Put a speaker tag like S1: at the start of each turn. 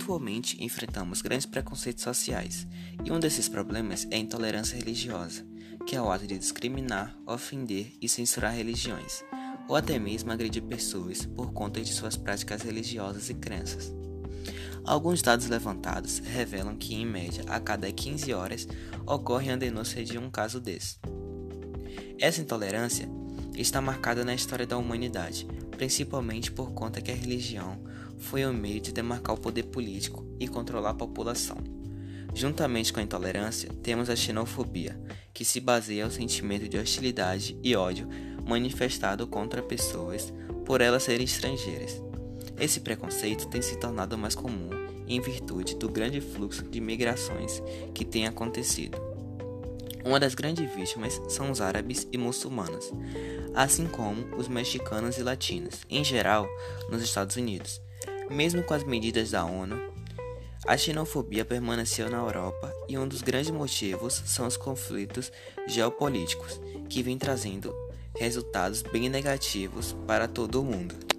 S1: Atualmente enfrentamos grandes preconceitos sociais, e um desses problemas é a intolerância religiosa, que é o ato de discriminar, ofender e censurar religiões, ou até mesmo agredir pessoas por conta de suas práticas religiosas e crenças. Alguns dados levantados revelam que, em média, a cada 15 horas ocorre a denúncia de um caso desse. Essa intolerância está marcada na história da humanidade, principalmente por conta que a religião foi o meio de demarcar o poder político e controlar a população. Juntamente com a intolerância, temos a xenofobia, que se baseia no sentimento de hostilidade e ódio manifestado contra pessoas por elas serem estrangeiras. Esse preconceito tem se tornado mais comum em virtude do grande fluxo de migrações que tem acontecido. Uma das grandes vítimas são os árabes e muçulmanos, assim como os mexicanos e latinos, em geral, nos Estados Unidos. Mesmo com as medidas da ONU, a xenofobia permaneceu na Europa e um dos grandes motivos são os conflitos geopolíticos, que vêm trazendo resultados bem negativos para todo o mundo.